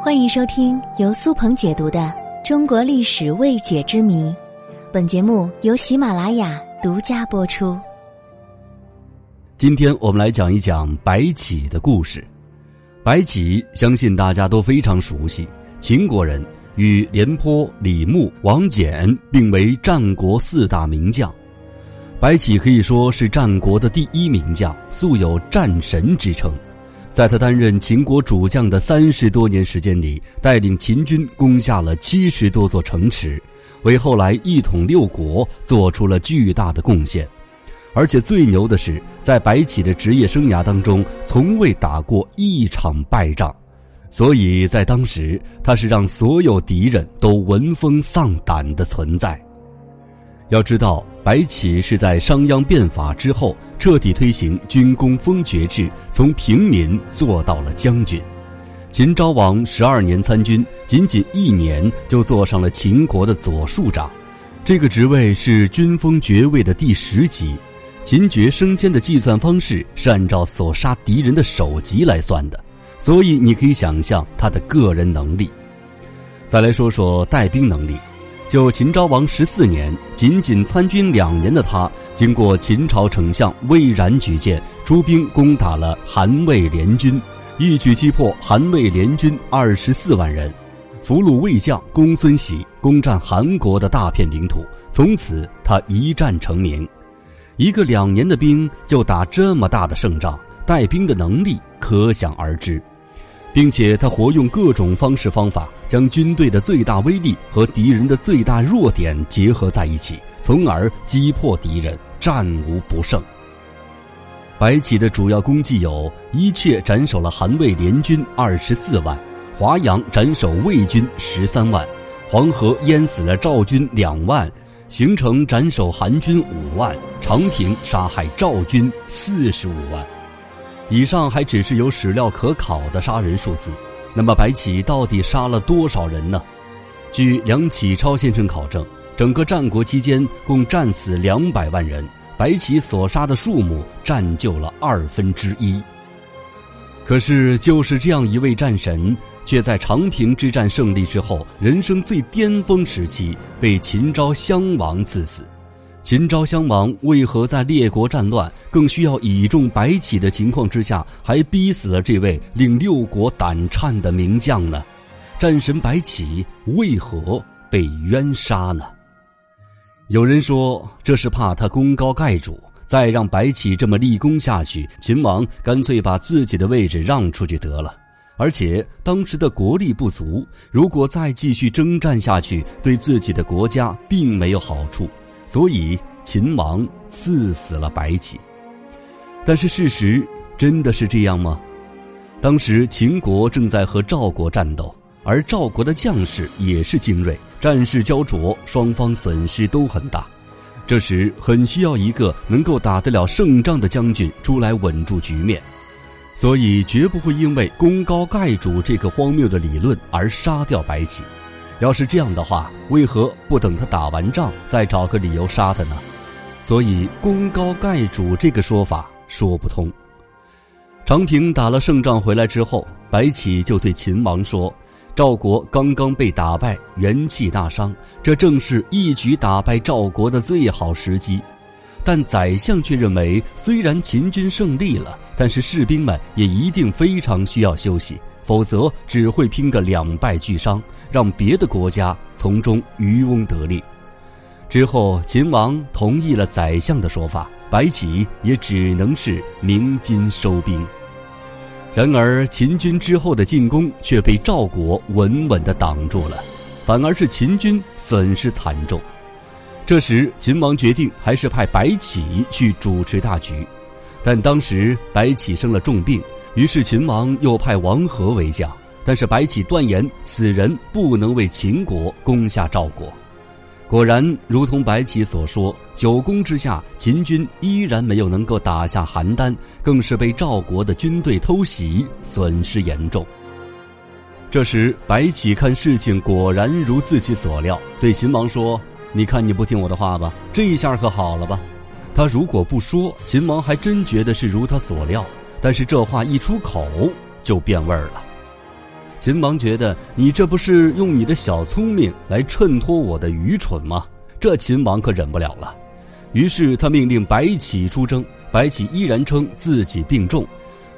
欢迎收听由苏鹏解读的《中国历史未解之谜》，本节目由喜马拉雅独家播出。今天我们来讲一讲白起的故事。白起相信大家都非常熟悉，秦国人，与廉颇、李牧、王翦并为战国四大名将。白起可以说是战国的第一名将，素有战神之称。在他担任秦国主将的三十多年时间里，带领秦军攻下了七十多座城池，为后来一统六国做出了巨大的贡献。而且最牛的是，在白起的职业生涯当中，从未打过一场败仗，所以在当时他是让所有敌人都闻风丧胆的存在。要知道，白起是在商鞅变法之后彻底推行军功封爵制，从平民做到了将军。秦昭王十二年参军，仅仅一年就坐上了秦国的左庶长，这个职位是军封爵位的第十级。秦爵升迁的计算方式是按照所杀敌人的首级来算的，所以你可以想象他的个人能力。再来说说带兵能力。就秦昭王十四年，仅仅参军两年的他，经过秦朝丞相魏冉举荐，出兵攻打了韩魏联军，一举击破韩魏联军二十四万人，俘虏魏将公孙喜，攻占韩国的大片领土。从此，他一战成名。一个两年的兵就打这么大的胜仗，带兵的能力可想而知。并且他活用各种方式方法，将军队的最大威力和敌人的最大弱点结合在一起，从而击破敌人，战无不胜。白起的主要功绩有：伊阙斩首了韩魏联军二十四万，华阳斩首魏军十三万，黄河淹死了赵军两万，邢城斩首韩军五万，长平杀害赵军四十五万。以上还只是有史料可考的杀人数字，那么白起到底杀了多少人呢？据梁启超先生考证，整个战国期间共战死两百万人，白起所杀的数目占就了二分之一。可是，就是这样一位战神，却在长平之战胜利之后，人生最巅峰时期被秦昭襄王赐死。秦昭襄王为何在列国战乱、更需要倚重白起的情况之下，还逼死了这位令六国胆颤的名将呢？战神白起为何被冤杀呢？有人说，这是怕他功高盖主，再让白起这么立功下去，秦王干脆把自己的位置让出去得了。而且当时的国力不足，如果再继续征战下去，对自己的国家并没有好处。所以秦王赐死了白起，但是事实真的是这样吗？当时秦国正在和赵国战斗，而赵国的将士也是精锐，战事焦灼，双方损失都很大。这时很需要一个能够打得了胜仗的将军出来稳住局面，所以绝不会因为功高盖主这个荒谬的理论而杀掉白起。要是这样的话，为何不等他打完仗再找个理由杀他呢？所以“功高盖主”这个说法说不通。长平打了胜仗回来之后，白起就对秦王说：“赵国刚刚被打败，元气大伤，这正是一举打败赵国的最好时机。”但宰相却认为，虽然秦军胜利了，但是士兵们也一定非常需要休息。否则只会拼个两败俱伤，让别的国家从中渔翁得利。之后，秦王同意了宰相的说法，白起也只能是鸣金收兵。然而，秦军之后的进攻却被赵国稳稳地挡住了，反而是秦军损失惨重。这时，秦王决定还是派白起去主持大局，但当时白起生了重病。于是秦王又派王和为将，但是白起断言此人不能为秦国攻下赵国。果然，如同白起所说，九攻之下，秦军依然没有能够打下邯郸，更是被赵国的军队偷袭，损失严重。这时，白起看事情果然如自己所料，对秦王说：“你看你不听我的话吧，这一下可好了吧？”他如果不说，秦王还真觉得是如他所料。但是这话一出口就变味儿了。秦王觉得你这不是用你的小聪明来衬托我的愚蠢吗？这秦王可忍不了了，于是他命令白起出征。白起依然称自己病重，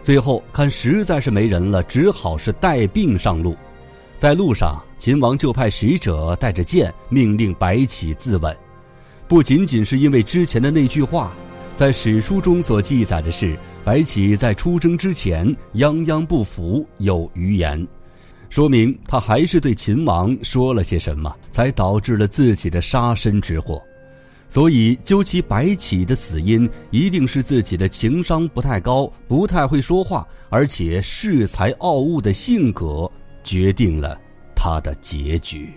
最后看实在是没人了，只好是带病上路。在路上，秦王就派使者带着剑，命令白起自刎。不仅仅是因为之前的那句话，在史书中所记载的是，白起在出征之前泱泱不服，有余言。说明他还是对秦王说了些什么，才导致了自己的杀身之祸。所以，究其白起的死因，一定是自己的情商不太高，不太会说话，而且恃才傲物的性格决定了他的结局。